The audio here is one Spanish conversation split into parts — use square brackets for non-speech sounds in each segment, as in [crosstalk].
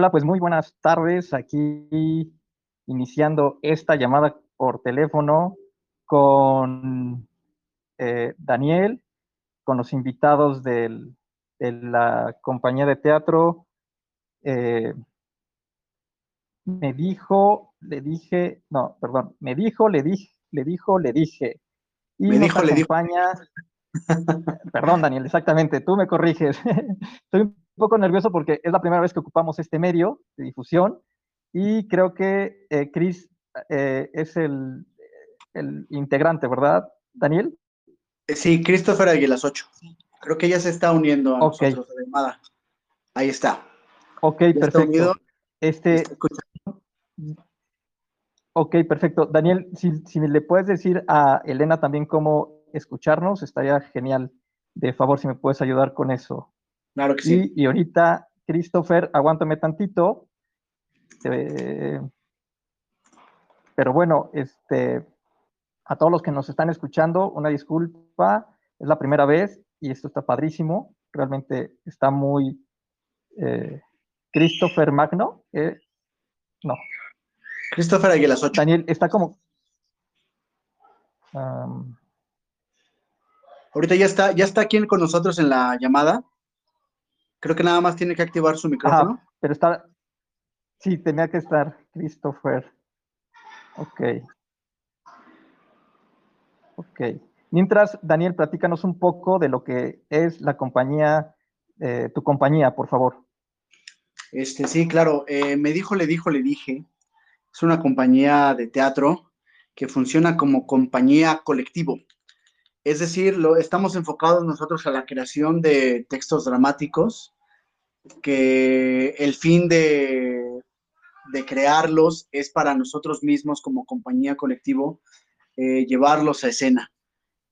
Hola, pues muy buenas tardes. Aquí iniciando esta llamada por teléfono con eh, Daniel, con los invitados del, de la compañía de teatro. Eh, me dijo, le dije, no, perdón, me dijo, le dije, le dijo, le dije. Y me dijo, le acompaña, [laughs] perdón, Daniel, exactamente, tú me corriges. [laughs] poco nervioso porque es la primera vez que ocupamos este medio de difusión y creo que eh, Chris eh, es el, el, integrante, ¿verdad, Daniel? Sí, Christopher Aguilas 8. Creo que ya se está uniendo a okay. nosotros, Ademada. Ahí está. Ok, ya perfecto. Este, ok, perfecto. Daniel, si, si le puedes decir a Elena también cómo escucharnos, estaría genial. De favor, si me puedes ayudar con eso. Claro que y, sí. Y ahorita, Christopher, aguántame tantito. Eh, pero bueno, este, a todos los que nos están escuchando, una disculpa, es la primera vez y esto está padrísimo, realmente está muy... Eh, Christopher Magno, eh, no. Christopher Aguilas 8. Daniel, está como... Um, Ahorita ya está, ya está aquí con nosotros en la llamada. Creo que nada más tiene que activar su micrófono. Ajá, pero está... Sí, tenía que estar Christopher. Ok. Ok. Mientras, Daniel, platícanos un poco de lo que es la compañía, eh, tu compañía, por favor. Este, sí, claro. Eh, me dijo, le dijo, le dije. Es una compañía de teatro que funciona como compañía colectivo. Es decir, lo, estamos enfocados nosotros a la creación de textos dramáticos, que el fin de, de crearlos es para nosotros mismos como compañía colectivo eh, llevarlos a escena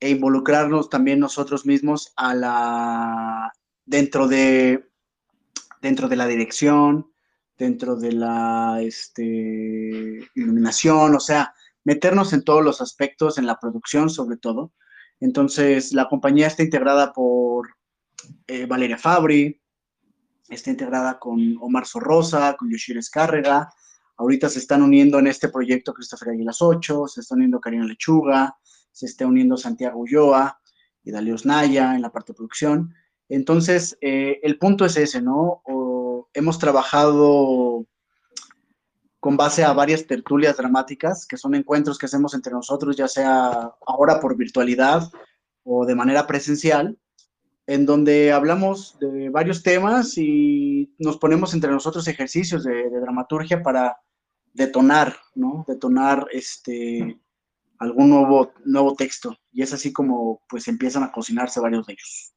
e involucrarnos también nosotros mismos a la dentro de dentro de la dirección, dentro de la este, iluminación, o sea, meternos en todos los aspectos, en la producción sobre todo. Entonces, la compañía está integrada por eh, Valeria Fabri, está integrada con Omar Sorrosa, con Yoshir Escárrega. Ahorita se están uniendo en este proyecto Christopher Aguilas 8, se está uniendo Karina Lechuga, se está uniendo Santiago Ulloa y Dalios Naya en la parte de producción. Entonces, eh, el punto es ese, ¿no? Hemos trabajado con base a varias tertulias dramáticas, que son encuentros que hacemos entre nosotros, ya sea ahora por virtualidad o de manera presencial, en donde hablamos de varios temas y nos ponemos entre nosotros ejercicios de, de dramaturgia para detonar, ¿no? Detonar este, algún nuevo, nuevo texto. Y es así como pues empiezan a cocinarse varios de ellos.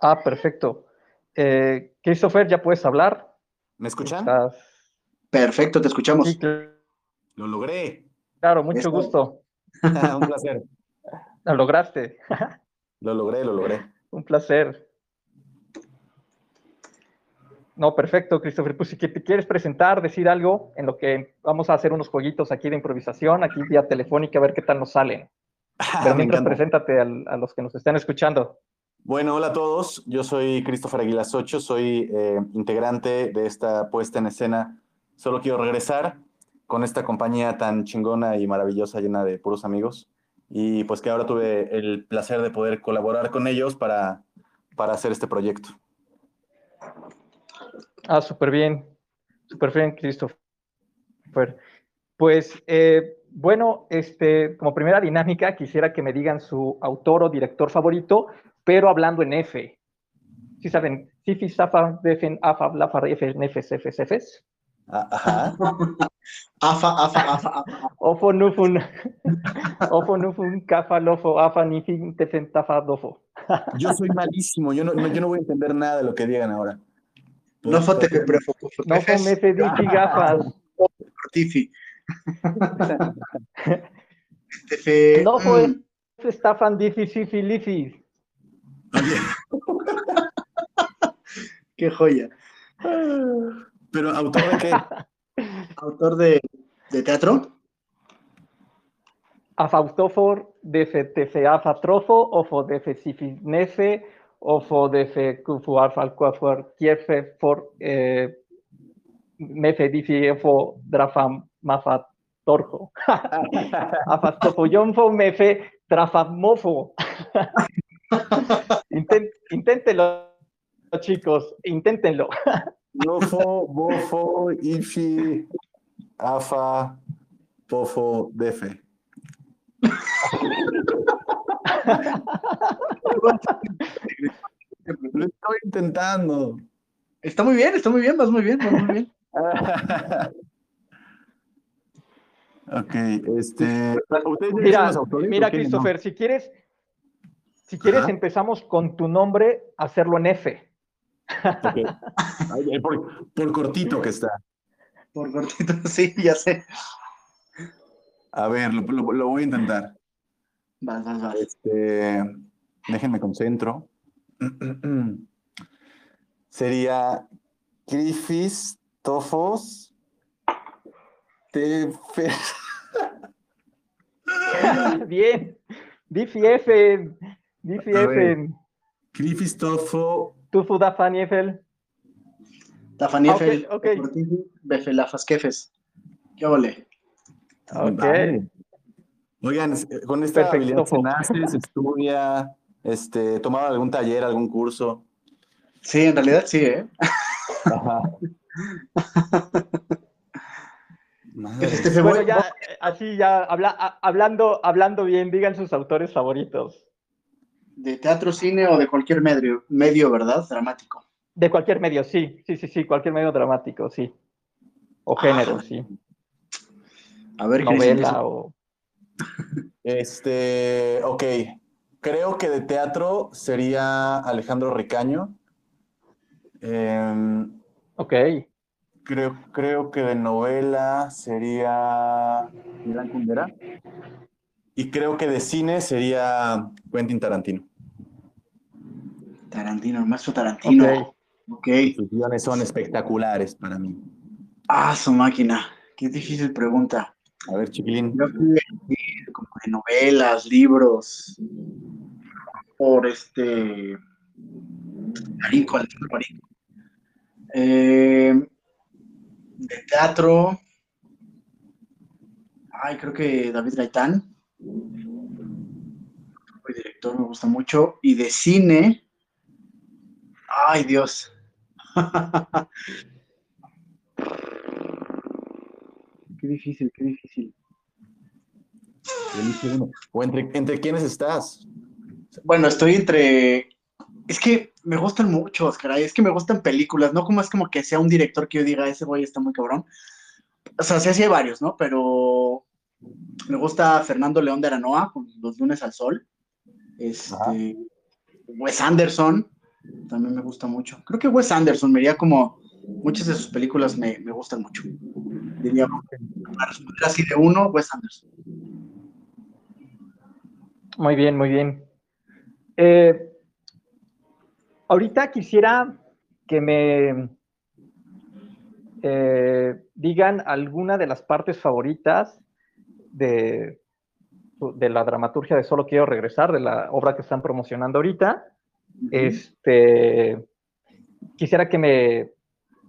Ah, perfecto. Eh, Christopher, ¿ya puedes hablar? ¿Me escuchan? Estás... Perfecto, te escuchamos. Sí, claro. Lo logré. Claro, mucho gusto. [laughs] [laughs] Un placer. Lo lograste. [laughs] Lo logré, lo logré. Un placer. No, perfecto, Christopher. Pues si que te quieres presentar, decir algo, en lo que vamos a hacer unos jueguitos aquí de improvisación, aquí vía telefónica, a ver qué tal nos salen. Pero mientras, preséntate al- a los que nos están escuchando. Bueno, hola a todos. Yo soy Christopher Aguilas Ocho, soy eh, integrante de esta puesta en escena. Solo quiero regresar con esta compañía tan chingona y maravillosa, llena de puros amigos. Y pues que ahora tuve el placer de poder colaborar con ellos para, para hacer este proyecto. Ah, súper bien. Súper bien, Christopher. Pues, eh, bueno, este, como primera dinámica, quisiera que me digan su autor o director favorito, pero hablando en F. ¿Sí saben? Afa, Lafa, F, Nefes, Efes, Efes. Ah, Ajá. [laughs] Afa, afa, afa, afa. Ofo, Nufun, Ofo, Nufun, Kafa, Lofo, Afa, Nifin, Tefen, Tafa, Dofo. [laughs] Yo soy malísimo. Yo no, no- yo no voy a entender nada de lo que digan ahora. No fue te No fue Mefe, Difi, [laughs] Gafas. Tifi. No fue mm, Stafan, Difi, Sifi, Lifi. Qué joya. Pero autor de qué? [laughs] Autor de, de teatro. Afaustofor, defe tefe afatrofo, ofo defe sifinefe, ofo defe kufu alfa alcuafor kiefe for eh, mefe difiefo drafam mafa torjo. [laughs] Afastofoyonfo mefe trafamofo. [laughs] Inténtenlo, chicos, inténtenlo. Lofo, bofo, ifi, afa, pofo, defe. Lo estoy intentando. Está muy bien, está muy bien, vas muy bien, vas muy bien. ok, este. ¿ustedes ya Mira, dicen los autores mira? No. Christopher, si quieres, si quieres, Ajá. empezamos con tu nombre, hacerlo en F. Ay, por, por cortito que está. Por cortito, [laughs] sí, ya sé. A ver, lo, lo- lo voy a intentar. Vas, vas, vas. Este, déjenme concentro. [clears throat] Sería Grifis, Tofos, Tefe. [laughs] Bien. Diffie F. Diffie A F. ver. Grifis, Tofo. Tufu Dafaniefel. Tafaniefel, Ok, ok. Befelafas Kefes. ¿Qué ole? Ok. Vale. Oigan, eh, con esta Perfecto, habilidad se Fo. nace, se estudia, este, tomaron algún taller, algún curso. Sí, en realidad sí, ¿eh? Ajá. [laughs] Madre. Este, Bueno, ya, eh, así ya, habla- hablando, hablando bien, digan sus autores favoritos. De teatro, cine o de cualquier medio, medio, ¿verdad? Dramático. De cualquier medio, sí, sí, sí, sí, cualquier medio dramático, sí. O género, Ah, sí. A ver Novela eso. o... [laughs] Este, ok. Creo que de teatro sería Alejandro Ricaño. Em, Ok, creo, creo que de novela sería Milán Kundera. Y creo que de cine sería Quentin Tarantino. Tarantino, el maestro Tarantino. ok. Ok. Sus guiones son espectaculares para mí. Ah, su máquina. Qué difícil pregunta. A ver, chiquilín. Eh, como de novelas, libros, por este Marico, Alejandro Marico. Eh, de teatro, ay, creo que David Gaitán, el director me gusta mucho, y de cine, ay Dios. Qué difícil, qué difícil. ¿O entre, entre quiénes estás? Bueno, estoy entre. Es que me gustan muchos, caray. Es que me gustan películas, no como es como que sea un director que yo diga, ese güey está muy cabrón. O sea, sí, sí hay varios, ¿no? Pero me gusta Fernando León de Aranoa con Los lunes al sol. Este. Wes Anderson también me gusta mucho. Creo que Wes Anderson me diría como. Muchas de sus películas me, me gustan mucho. Diría, para responder así de uno, Wes Anderson. Muy bien, muy bien. Eh, ahorita quisiera que me eh, digan alguna de las partes favoritas de, de la dramaturgia de Solo Quiero Regresar, de la obra que están promocionando ahorita. Este, quisiera que me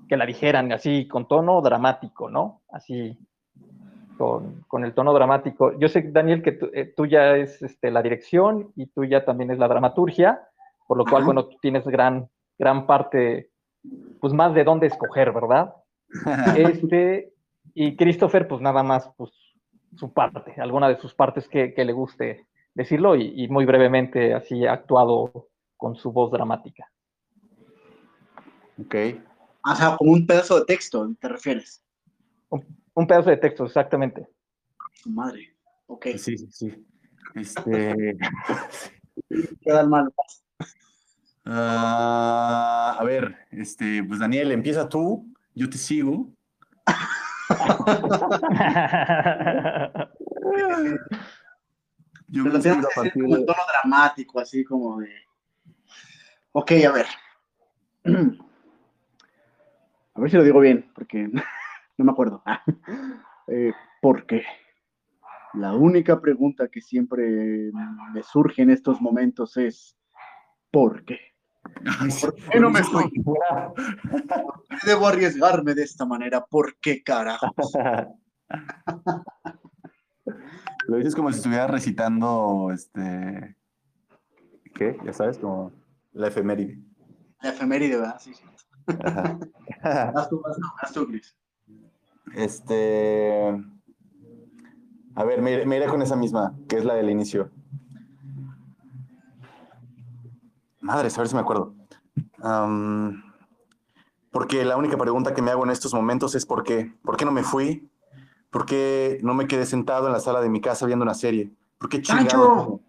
que la dijeran así con tono dramático, ¿no? Así con, con el tono dramático. Yo sé, Daniel, que tú, eh, tú ya es este, la dirección y tú ya también es la dramaturgia, por lo cual, bueno, tú tienes gran, gran parte, pues más de dónde escoger, ¿verdad? [laughs] Este, y Christopher, pues nada más, pues su parte, alguna de sus partes que, que le guste decirlo y, y muy brevemente así actuado con su voz dramática. Ok. O sea, como un pedazo de texto, ¿te refieres? Un pedazo de texto, exactamente. Su madre. Ok. Sí, sí, sí. Este. [laughs] Queda mal. ah, a ver, este, pues Daniel, empieza tú, yo te sigo. [laughs] Yo me inspiro a que hacer partir de- el tono dramático, así como de. Ok, a ver. [clears throat] A ver si lo digo bien, porque [laughs] no me acuerdo. [laughs] Eh, porque la única pregunta que siempre me surge en estos momentos es: ¿por qué? ¿Por qué no me fui? ¿Por qué debo arriesgarme de esta manera? ¿Por qué carajos? [laughs] Lo dices como si estuviera recitando, este, ¿qué? Ya sabes, como la efeméride. La efeméride, ¿verdad? Sí, sí. Ajá. [laughs] Haz tú, haz tú, haz tú, Chris. Este, a ver, me, me iré con esa misma, que es la del inicio. Madres, a ver si me acuerdo. Porque la única pregunta que me hago en estos momentos es ¿por qué? ¿Por qué no me fui? ¿Por qué no me quedé sentado en la sala de mi casa viendo una serie? ¿Por qué chingado?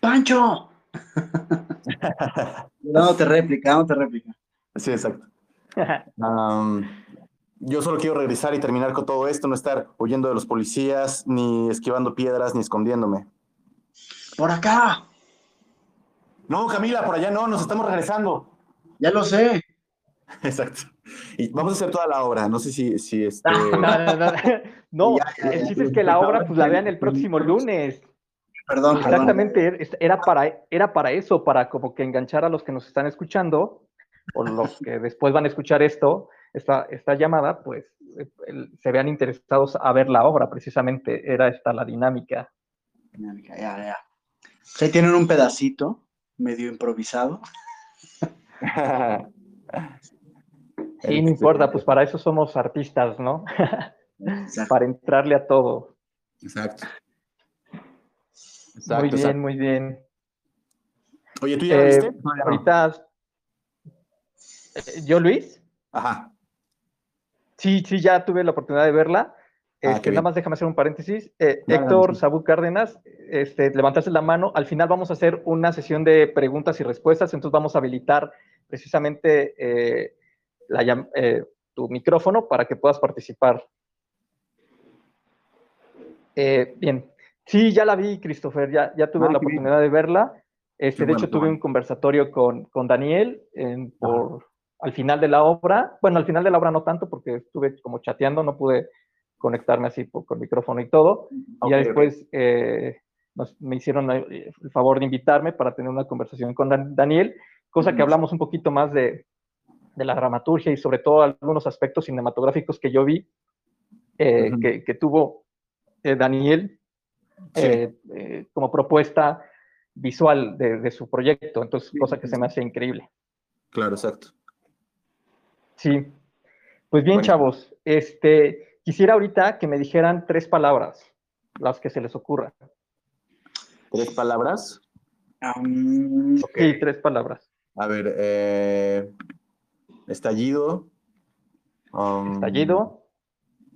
¡Pancho! [laughs] Dándote réplica, dándote réplica. Sí, exacto. [laughs] Yo solo quiero regresar y terminar con todo esto, no estar huyendo de los policías, ni esquivando piedras, ni escondiéndome. ¡Por acá! No, Camila, por allá no, nos estamos regresando. Ya lo sé. [laughs] Exacto. Y vamos a hacer toda la obra. No sé si, si este. No, no, no. No, Ya, ya, el ya. chiste es que la obra pues la vean el próximo lunes. Perdón. Exactamente, er- era para, era para eso, para como que enganchar a los que nos están escuchando o los que [laughs] después van a escuchar esto, esta, esta llamada, pues el- se vean interesados a ver la obra, precisamente era esta la dinámica. Ya, ya. Se tienen un pedacito medio improvisado. [laughs] Sí, no importa, pues para eso somos artistas, ¿no? [laughs] para entrarle a todo. Exacto. Muy bien, exacto. muy bien. Oye, ¿tú ya Eh, viste? No. ahorita, eh, ¿yo, Luis? Ajá. Sí, sí, ya tuve la oportunidad de verla. Ah, Este, nada más déjame hacer un paréntesis. Eh, Héctor. Sabú Cárdenas, este, levantaste la mano. Al final vamos a hacer una sesión de preguntas y respuestas, entonces vamos a habilitar precisamente eh, la eh, tu micrófono para que puedas participar. Eh, bien, sí, ya la vi, Christopher, ya, ya tuve Ah, la bien. oportunidad de verla. Este, de bueno, hecho, tuve bueno. un conversatorio con, con Daniel en- por, al final de la obra. Bueno, al final de la obra no tanto, porque estuve como chateando, no pude conectarme así por- con micrófono y todo. y ya después eh, nos- me hicieron eh, el favor de invitarme para tener una conversación con Dan- Daniel, cosa que Ujú. hablamos un poquito más de, de la dramaturgia y sobre todo algunos aspectos cinematográficos que yo vi eh, que, que tuvo eh, Daniel Sí. eh, eh, como propuesta visual de, de su proyecto. Entonces, Sí, cosa que se me hace increíble. Claro, exacto. Sí. Pues bien, Bueno. chavos, este, quisiera ahorita que me dijeran tres palabras, las que se les ocurran. ¿Tres palabras? Am, Sí, tres palabras. A ver, eh, estallido. um, Estallido,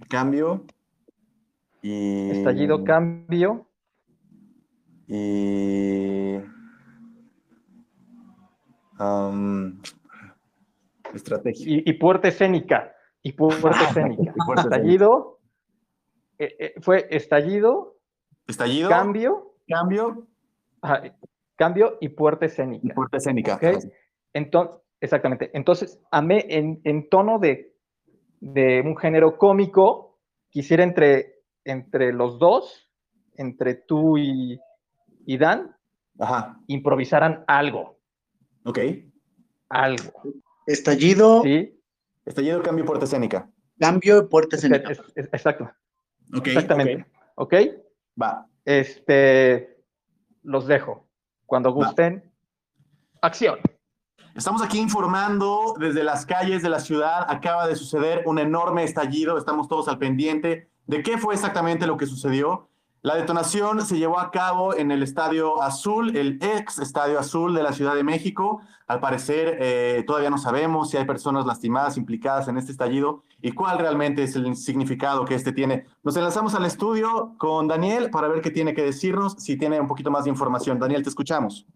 Cambio. Y. estallido, cambio, Y. um, estrategia. y, y puerta escénica. Y puerta [laughs] escénica. Y puerta. Estallido, eh, eh, fue estallido, Estallido. cambio, Cambio. ajá, cambio y puerta Y escénica. puerta escénica. Entonces, exactamente. Entonces, a mí, en, en tono de, de un género cómico, quisiera entre, entre los dos, entre tú y, y Dan, Ajá. improvisaran algo. Ok. Algo. estallido, ¿Sí? Estallido, cambio, puerta escénica. cambio, puerta Es- escénica. es- es- exacto. Ok. Exactamente. ¿Ok? ok. Va. Este, los dejo. Cuando gusten, acción. Estamos aquí informando desde las calles de la ciudad. Acaba de suceder un enorme estallido. Estamos todos al pendiente de qué fue exactamente lo que sucedió. La detonación se llevó a cabo en el Estadio Azul, el ex Estadio Azul de la Ciudad de México. Al parecer, eh, todavía no sabemos si hay personas lastimadas implicadas en este estallido y cuál realmente es el significado que este tiene. Nos enlazamos al estudio con Daniel para ver qué tiene que decirnos, si tiene un poquito más de información. Daniel, te escuchamos.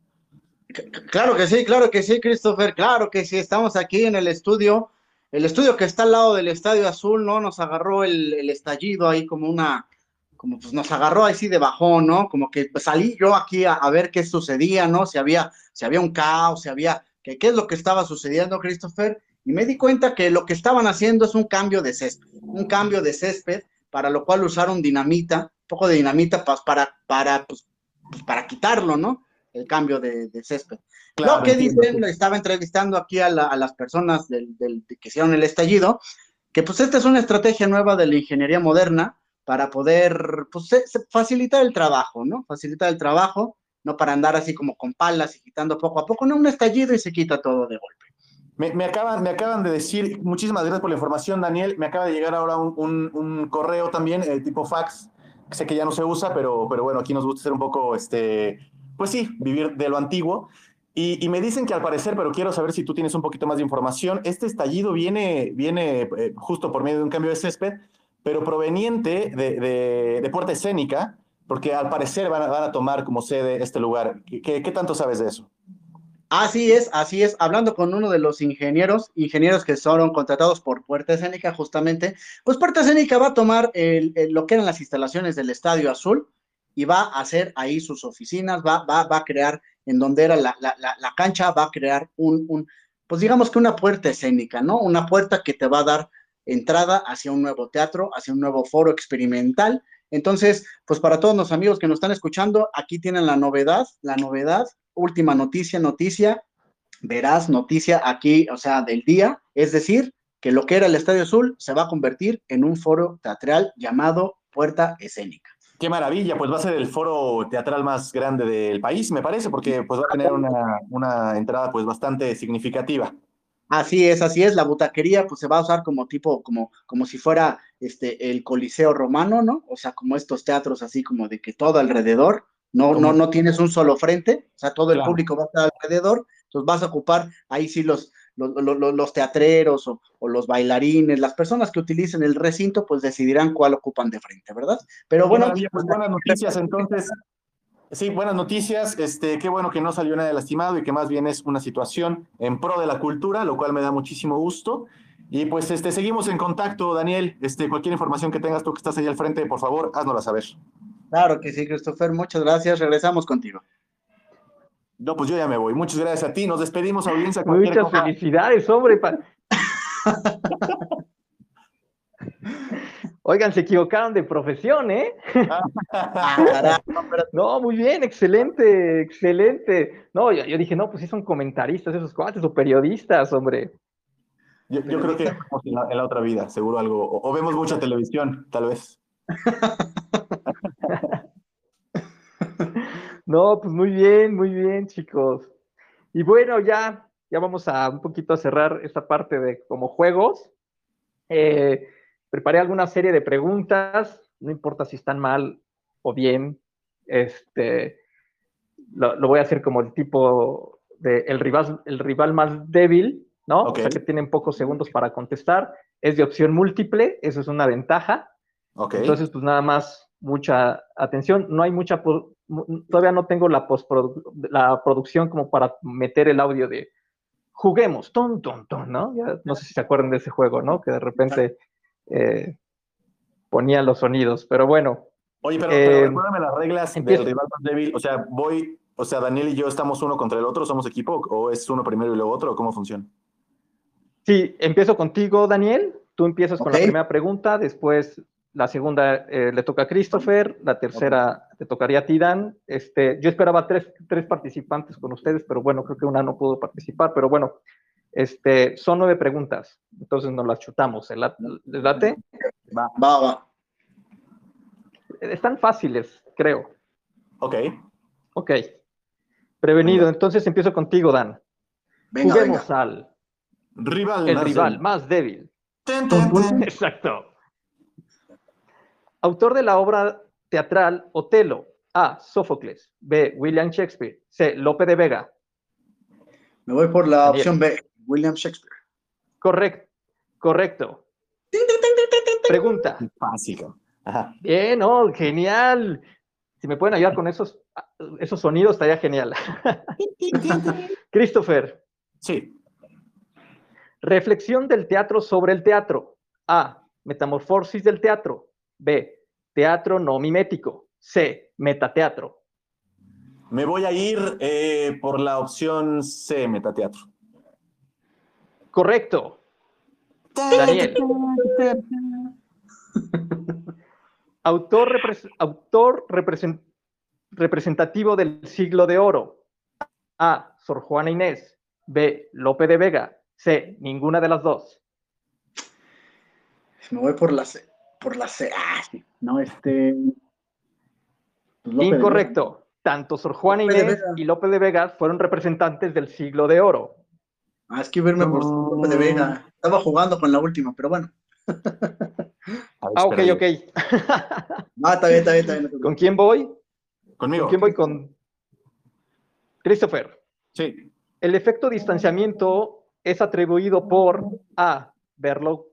Claro que sí, claro que sí, Christopher, claro que sí, estamos aquí en el estudio, el estudio que está al lado del Estadio Azul, ¿no? Nos agarró el, estallido ahí como una, como pues nos agarró así de bajón, ¿no? Como que pues, salí yo aquí a, ver qué sucedía, ¿no? Si había, si había un caos, si había, que, qué es lo que estaba sucediendo, Christopher, y me di cuenta que lo que estaban haciendo es un cambio de césped, un cambio de césped, para lo cual usaron dinamita, un poco de dinamita pa- para, para, pues, pues, para quitarlo, ¿no? el cambio de, césped. Lo que dicen, estaba entrevistando aquí a, las personas del, que hicieron el estallido, que pues esta es una estrategia nueva de la ingeniería moderna para poder pues, facilitar el trabajo, ¿no? Facilitar el trabajo, no para andar así como con palas y quitando poco a poco, no un estallido y se quita todo de golpe. Me, acaban, me acaban de decir, muchísimas gracias por la información, Daniel. Me acaba de llegar ahora un, correo también, eh, tipo fax. Sé que ya no se usa, pero, pero bueno, aquí nos gusta ser un poco, este, pues sí, vivir de lo antiguo. Y, me dicen que al parecer, pero quiero saber si tú tienes un poquito más de información, este estallido viene, viene eh, justo por medio de un cambio de césped, pero proveniente de, de, Puerta Escénica, porque al parecer van a, van a, tomar como sede este lugar. ¿Qué, ¿Qué tanto sabes de eso? Así es, así es. Hablando con uno de los ingenieros, ingenieros que fueron contratados por Puerta Escénica, justamente, pues Puerta Escénica va a tomar lo que eran las instalaciones del Estadio Azul y va a hacer ahí sus oficinas, va, va, va a crear en donde era la, la, la, cancha, va a crear un, un, pues digamos que una puerta escénica, ¿no? Una puerta que te va a dar entrada hacia un nuevo teatro, hacia un nuevo foro experimental. Entonces, pues para todos los amigos que nos están escuchando, aquí tienen la novedad, la novedad última noticia, noticia, verás noticia aquí, o sea, del día, es decir, que lo que era el Estadio Azul se va a convertir en un foro teatral llamado Puerta Escénica. Qué maravilla, pues va a ser el foro teatral más grande del país, me parece, porque pues va a tener una, una entrada pues bastante significativa. Así es, así es, la butaquería pues se va a usar como tipo, como, como si fuera este, el Coliseo romano, ¿no? O sea, como estos teatros así como de que todo alrededor, no, no, no tienes un solo frente, o sea, todo el público va a estar alrededor, entonces vas a ocupar ahí sí los, los, los, teatreros o, los bailarines, las personas que utilicen el recinto, pues decidirán cuál ocupan de frente, ¿verdad? Pero bueno. Pues buenas noticias entonces. Sí, buenas noticias. Este, qué bueno que no salió nada lastimado y que más bien es una situación en pro de la cultura, lo cual me da muchísimo gusto. Y pues este, seguimos en contacto, Daniel. Este, cualquier información que tengas tú que estás ahí al frente, por favor, háznosla saber. Claro que sí, Christopher. Muchas gracias. Regresamos contigo. No, pues yo ya me voy. Muchas gracias a ti. Nos despedimos, audiencia. Muchas felicidades, hombre. [laughs] Oigan, se equivocaron de profesión, ¿eh? [laughs] no, muy bien, excelente, excelente. No, yo, dije, no, pues sí son comentaristas esos cuates o periodistas, hombre. Yo, creo que en la, en la, otra vida, seguro algo. o vemos mucha televisión, tal vez. [laughs] No, pues muy bien, muy bien, chicos. Y bueno, ya, ya vamos a un poquito a cerrar esta parte de como juegos. Eh, preparé alguna serie de preguntas, no importa si están mal o bien. Este, lo, voy a hacer como el tipo de el rival, el rival más débil, ¿no? O sea que tienen pocos segundos para contestar. Es de opción múltiple, eso es una ventaja. Entonces, pues nada más, mucha atención. No hay mucha, todavía no tengo la, la producción como para meter el audio de juguemos, ton, ton, ton, ¿no? no sé si se acuerdan de ese juego, ¿no? Que de repente eh, ponía los sonidos, pero bueno. Oye, pero, eh, recuérdame las reglas del rival más débil. O sea, voy, o sea, Daniel y yo estamos uno contra el otro, somos equipo, o es uno primero y luego otro, cómo funciona? Sí, empiezo contigo, Daniel. Tú empiezas con la primera pregunta, después la segunda eh, le toca a Christopher, la tercera le tocaría a ti, Dan. Este, yo esperaba tres, tres, participantes con ustedes, pero bueno, creo que una no pudo participar, pero bueno, este, son nueve preguntas, entonces nos las chutamos. ¿Les late? Va, va, va. Están fáciles, creo. Ok. Ok. Prevenido, entonces empiezo contigo, Dan. Venga, Juguemos al... Rival el rival más débil. [laughs] Exacto. Autor de la obra teatral Otelo. A. Sófocles. B. William Shakespeare. C. Lope de Vega. Me voy por la opción B. William Shakespeare. Correcto. Correcto. Pregunta. Fácil. Bien, oh, genial. Si me pueden ayudar con esos, esos sonidos, estaría genial. [laughs] Christopher. Sí. Reflexión del teatro sobre el teatro. A. Metamorfosis del teatro. B teatro no mimético. C, metateatro. Me voy a ir eh, por la opción C, metateatro. Correcto. Daniel. [laughs] autor, autor representativo del siglo de oro. A. Sor Juana Inés. B. Lope de Vega. C. Ninguna de las dos. Me voy por la C. Por la C. Ah, sí. No, este. pues Lope Incorrecto. Tanto Sor Juana Inés y Lope de Vega fueron representantes del siglo de oro. Ah, es que verme por Lope de Vega. Estaba jugando con la última, pero bueno. ah, ok, ok. ah, está bien, está bien, está bien. ¿Con quién voy? Conmigo. ¿Con quién voy? Con Christopher. Sí. El efecto distanciamiento es atribuido por A. Berlow,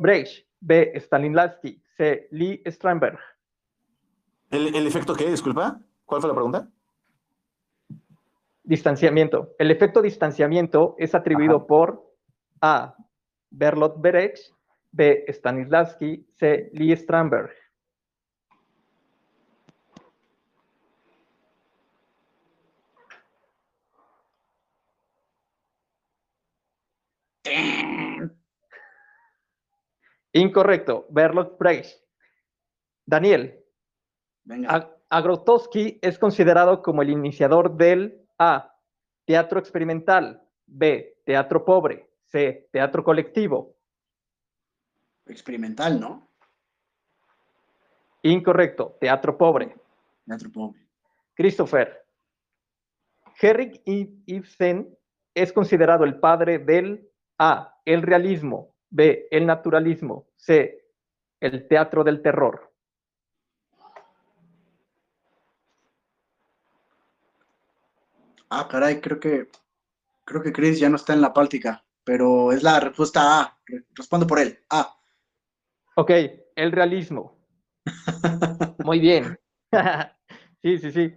Brecht, B. Stanislavski, C. Lee Strandberg. ¿El, ¿El, efecto qué? Disculpa. ¿Cuál fue la pregunta? Distanciamiento. El efecto distanciamiento es atribuido por A. Berlot Brecht, B. Stanislavski, C. Lee Strandberg. Incorrecto. Bertolt Brecht. Daniel. Agrotowski es considerado como el iniciador del A. Teatro experimental. B. Teatro pobre. C. Teatro colectivo. Experimental, ¿no? Incorrecto. Teatro pobre. Teatro pobre. Christopher. Henrik Ibsen es considerado el padre del A. El realismo. B. El naturalismo. C. El teatro del terror. Ah, caray, creo que creo que Chris ya no está en la páltica, pero es la respuesta A. Respondo por él. A. Ok, el realismo. [laughs] Muy bien. [laughs] sí, sí, sí.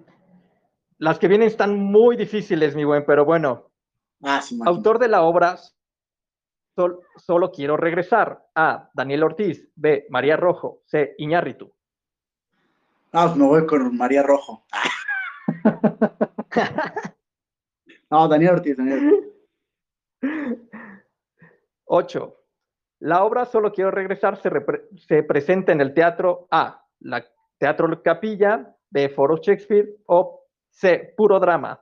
Las que vienen están muy difíciles, mi buen, pero bueno. Ah, sí, Autor de la obra solo quiero regresar. A. Daniel Ortiz. B. María Rojo. C. Iñárritu. Ah, pues me voy con María Rojo. [laughs] no, Daniel Ortiz, Daniel 8. La obra Solo quiero regresar se, se, presenta en el teatro A. La Teatro Capilla. B. Foro Shakespeare. O C. Puro drama.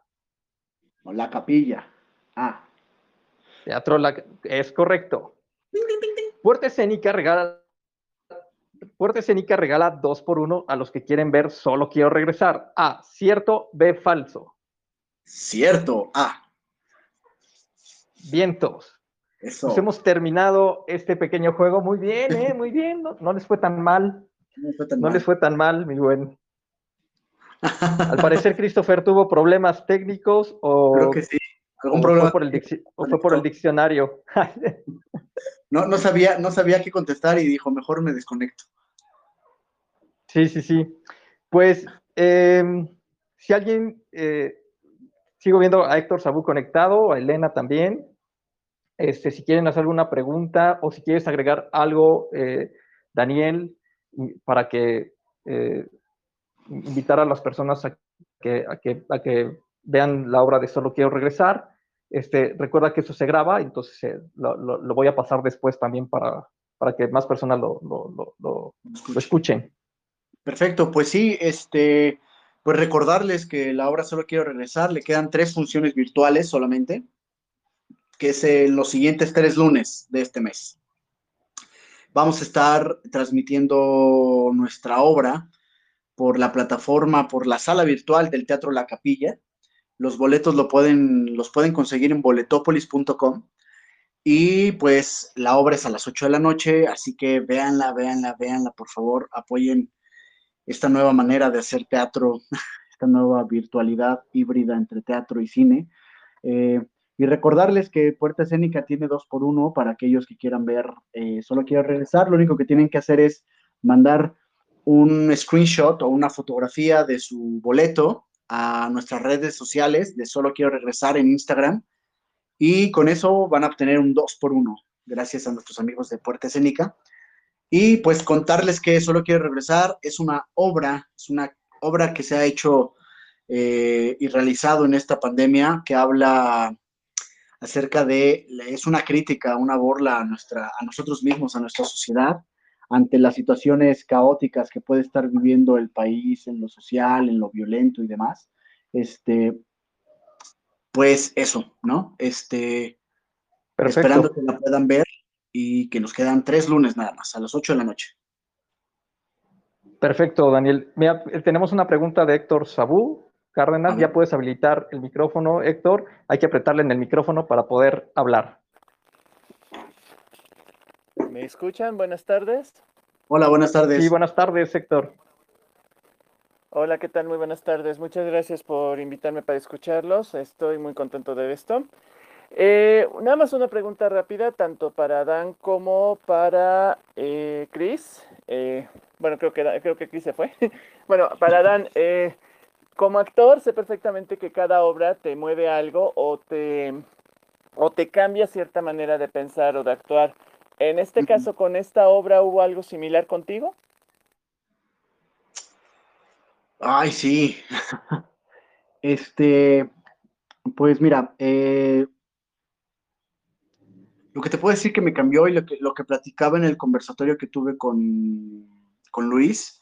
La Capilla. A. Teatro la... es correcto. Puerta Escénica regala Puerta Escénica regala dos por uno a los que quieren ver Solo Quiero Regresar. A, cierto, B, falso. Cierto, A. Vientos. Eso. Pues hemos terminado este pequeño juego muy bien, ¿eh? Muy bien. No, les fue tan mal. No, fue tan no les fue tan mal, mi buen. [laughs] Al parecer, Christopher tuvo problemas técnicos o. Creo que sí. ¿Algún problema? Fue por el ¿O fue por el diccionario? [laughs] no, no, sabía, no sabía qué contestar y dijo, mejor me desconecto. Sí, sí, sí. Pues, em, si alguien, eh, sigo viendo a Héctor Sabú conectado, a Elena también. Este, si quieren hacer alguna pregunta o si quieres agregar algo, eh, Daniel, para que eh, invitar a las personas a que, a que, a que vean la obra de Solo Quiero Regresar. Este, recuerda que eso se graba, entonces eh, lo, voy a pasar después también para, para que más personas lo, lo, escuchen. Perfecto, pues sí, este, pues recordarles que la obra Solo Quiero Regresar, le quedan tres funciones virtuales solamente, que es en los siguientes tres lunes de este mes. Vamos a estar transmitiendo nuestra obra por la plataforma, por la sala virtual del Teatro La Capilla, los boletos los pueden conseguir en boletopolis.com. Y pues la obra es a las 8 de la noche, así que véanla, véanla, véanla, por favor, apoyen esta nueva manera de hacer teatro, [laughs] esta nueva virtualidad híbrida entre teatro y cine. Eh, y recordarles que Puerta Escénica tiene dos por uno para aquellos que quieran ver, eh, solo quiero regresar, lo único que tienen que hacer es mandar un screenshot o una fotografía de su boleto a nuestras redes sociales de Solo Quiero Regresar en Instagram. Y con eso van a obtener un 2 por 1 gracias a nuestros amigos de Puerta Escénica. Y pues contarles que Solo Quiero Regresar es una obra, es una obra que se ha hecho eh, y realizado en esta pandemia que habla acerca de, es una crítica, una burla a, nuestra, a nosotros mismos, a nuestra sociedad, ante las situaciones caóticas que puede estar viviendo el país en lo social, en lo violento y demás. Este, pues eso, ¿no? Este, Perfecto. esperando que la puedan ver y que nos quedan tres lunes nada más, a las 8 de la noche. Perfecto, Daniel. Mira, tenemos una pregunta de Héctor Sabú. Cárdenas, ya puedes habilitar el micrófono, Héctor. Hay que apretarle en el micrófono para poder hablar. ¿Me escuchan? Buenas tardes. Hola, buenas tardes. Sí, buenas tardes, Héctor. Hola, ¿qué tal? Muy buenas tardes. Muchas gracias por invitarme para escucharlos. Estoy muy contento de esto. Eh, nada más una pregunta rápida, tanto para Dan como para eh, Chris. Eh, bueno, creo que, creo que Chris se fue. [laughs] bueno, para Dan, eh, como actor sé perfectamente que cada obra te mueve algo o te, o te cambia cierta manera de pensar o de actuar. En este caso, con esta obra, ¿hubo algo similar contigo? Ay, sí. [laughs] Este, pues mira, eh, lo que te puedo decir que me cambió y lo que, lo que platicaba en el conversatorio que tuve con, con Luis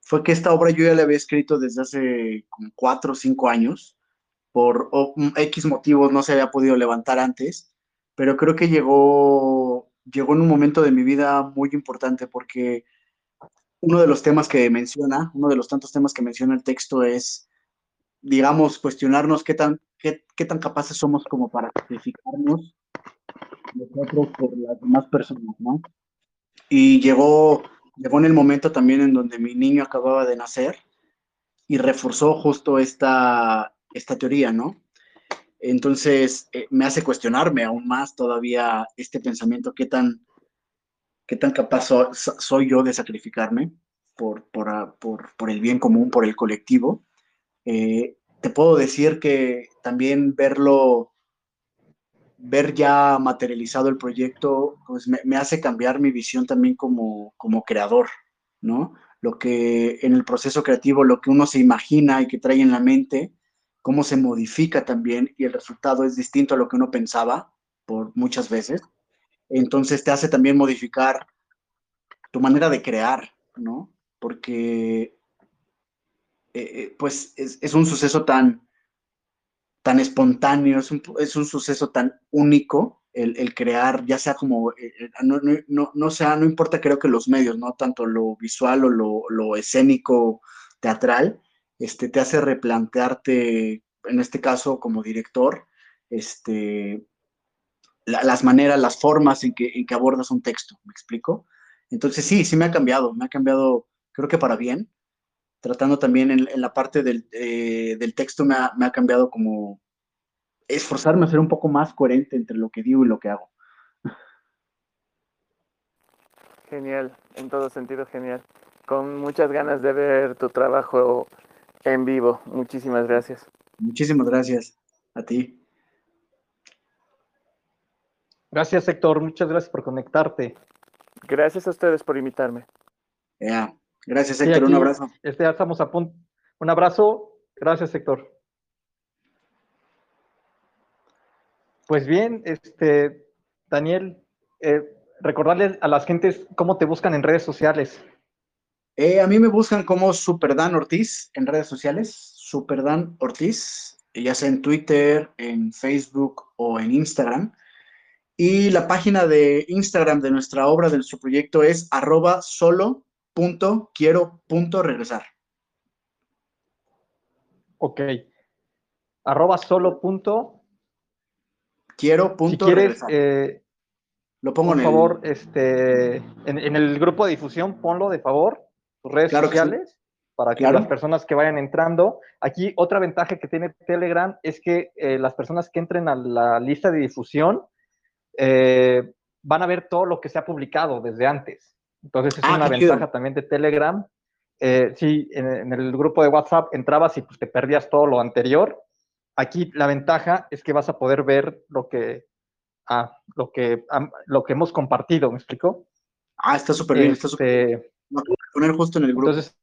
fue que esta obra yo ya la había escrito desde hace como cuatro o cinco años. Por mm, X motivos no se había podido levantar antes, pero creo que llegó, llegó en un momento de mi vida muy importante porque uno de los temas que menciona, uno de los tantos temas que menciona el texto es, digamos, cuestionarnos qué tan, qué, qué tan capaces somos como para sacrificarnos nosotros por las demás personas, ¿no? Y llegó, llegó en el momento también en donde mi niño acababa de nacer y reforzó justo esta, esta teoría, ¿no? Entonces, eh, me hace cuestionarme aún más todavía este pensamiento, qué tan, qué tan capaz so- so- soy yo de sacrificarme por, por, ah, por, por el bien común, por el colectivo. Eh, te puedo decir que también verlo, ver ya materializado el proyecto, pues me, me hace cambiar mi visión también como, como creador, ¿no? Lo que en el proceso creativo, lo que uno se imagina y que trae en la mente, cómo se modifica también y el resultado es distinto a lo que uno pensaba por muchas veces. Entonces te hace también modificar tu manera de crear, ¿no? Porque eh, eh, pues es, es un suceso tan, tan espontáneo, es un, es un suceso tan único el, el crear, ya sea como, eh, no, no, no, no sea, no importa creo que los medios, ¿no? Tanto lo visual o lo, lo escénico, teatral, este, te hace replantearte, en este caso como director, este, la- las maneras, las formas en que, en que abordas un texto, ¿me explico? Entonces sí, sí me ha cambiado, me ha cambiado, creo que para bien, tratando también en, en la parte del, eh, del texto me ha, me ha cambiado como esforzarme a ser un poco más coherente entre lo que digo y lo que hago. Genial, en todo sentido genial. Con muchas ganas de ver tu trabajo en vivo. Muchísimas gracias. Muchísimas gracias a ti. Gracias, Héctor. Muchas gracias por conectarte. Gracias a ustedes por invitarme. Ya. Gracias, Sí, Héctor. aquí, un abrazo. Este, ya estamos a punto. Un abrazo. Gracias, Héctor. Pues bien, este, Daniel, eh, recordarles a las gentes cómo te buscan en redes sociales. Eh, a mí me buscan como Superdan Ortiz en redes sociales. Superdan Ortiz, ya sea en Twitter, en Facebook o en Instagram. Y la página de Instagram de nuestra obra, de nuestro proyecto, es arroba solo punto quiero punto regresar. Ok. Arroba solo punto. Quiero Si punto quieres, regresar. eh, Lo pongo por en el- favor, este, en, en el grupo de difusión, ponlo de favor, tus redes Claro que sí. sociales, para que Claro. las personas que vayan entrando. Aquí, otra ventaja que tiene Telegram es que eh, las personas que entren a la lista de difusión eh, van a ver todo lo que se ha publicado desde antes. Entonces, es Ah, una chido. ventaja también de Telegram. Eh, sí, en, en el grupo de WhatsApp entrabas y pues, te perdías todo lo anterior. Aquí la ventaja es que vas a poder ver lo que, ah, lo que, lo que hemos compartido, ¿me explico? Ah, está súper bien, está súper Lo poner justo en el grupo. entonces,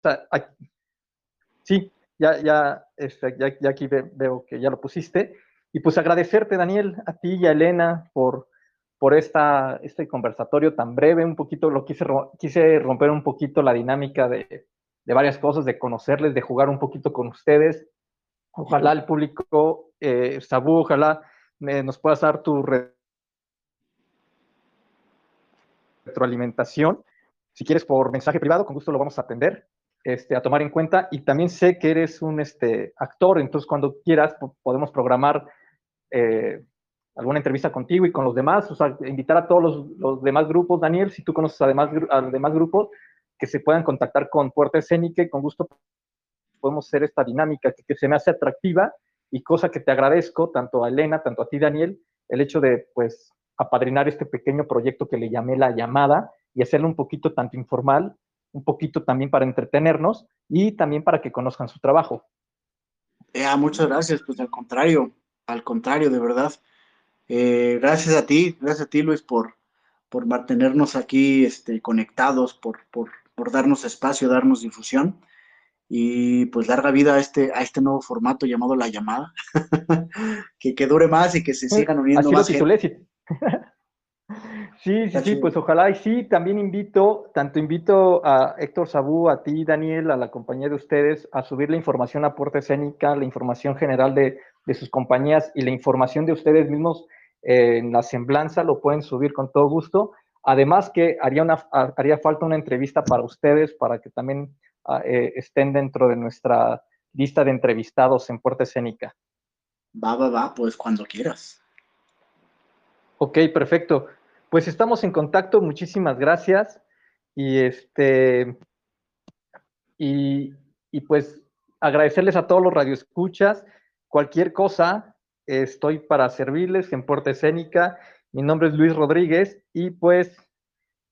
ta- aquí- sí, ya, ya, este, ya, ya aquí ve- veo que ya lo pusiste. Y pues agradecerte, Daniel, a ti y a Elena por, por esta, este conversatorio tan breve. Un poquito, lo quise, quise romper un poquito la dinámica de, de varias cosas, de conocerles, de jugar un poquito con ustedes. Ojalá el público eh, Sabu, ojalá nos puedas dar tu retroalimentación. Si quieres por mensaje privado, con gusto lo vamos a atender, este, a tomar en cuenta. Y también sé que eres un este, actor, entonces cuando quieras podemos programar eh, alguna entrevista contigo y con los demás, o sea, invitar a todos los, demás grupos, Daniel, si tú conoces a los demás grupos, que se puedan contactar con Puerta Escénica y con gusto podemos hacer esta dinámica que, que, se me hace atractiva y cosa que te agradezco tanto a Elena, tanto a ti, Daniel, el hecho de, pues, apadrinar este pequeño proyecto que le llamé La Llamada y hacerlo un poquito tanto informal, un poquito también para entretenernos y también para que conozcan su trabajo. Ya, muchas gracias, pues al contrario, al contrario, de verdad. Eh, gracias a ti, gracias a ti, Luis, por, por mantenernos aquí este, conectados, por, por, por darnos espacio, darnos difusión y pues larga vida a este, a este nuevo formato llamado La Llamada, [laughs] que, que, dure más y que se sigan uniendo más gente. [laughs] Sí, sí, sí, pues ojalá y sí, también invito, tanto invito a Héctor Sabú, a ti, Daniel, a la compañía de ustedes, a subir la información a Puerta Escénica, la información general de, de sus compañías y la información de ustedes mismos en la semblanza, lo pueden subir con todo gusto. Además que haría, una, haría falta una entrevista para ustedes, para que también ah, eh, estén dentro de nuestra lista de entrevistados en Puerta Escénica. Va, va, va, pues cuando quieras. Ok, perfecto. Pues estamos en contacto, muchísimas gracias. Y este y, y pues agradecerles a todos los radioescuchas. Cualquier cosa, estoy para servirles en Puerta Escénica. Mi nombre es Luis Rodríguez y pues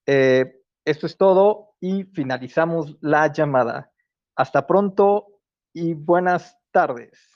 eh, esto es todo y finalizamos la llamada. Hasta pronto y buenas tardes.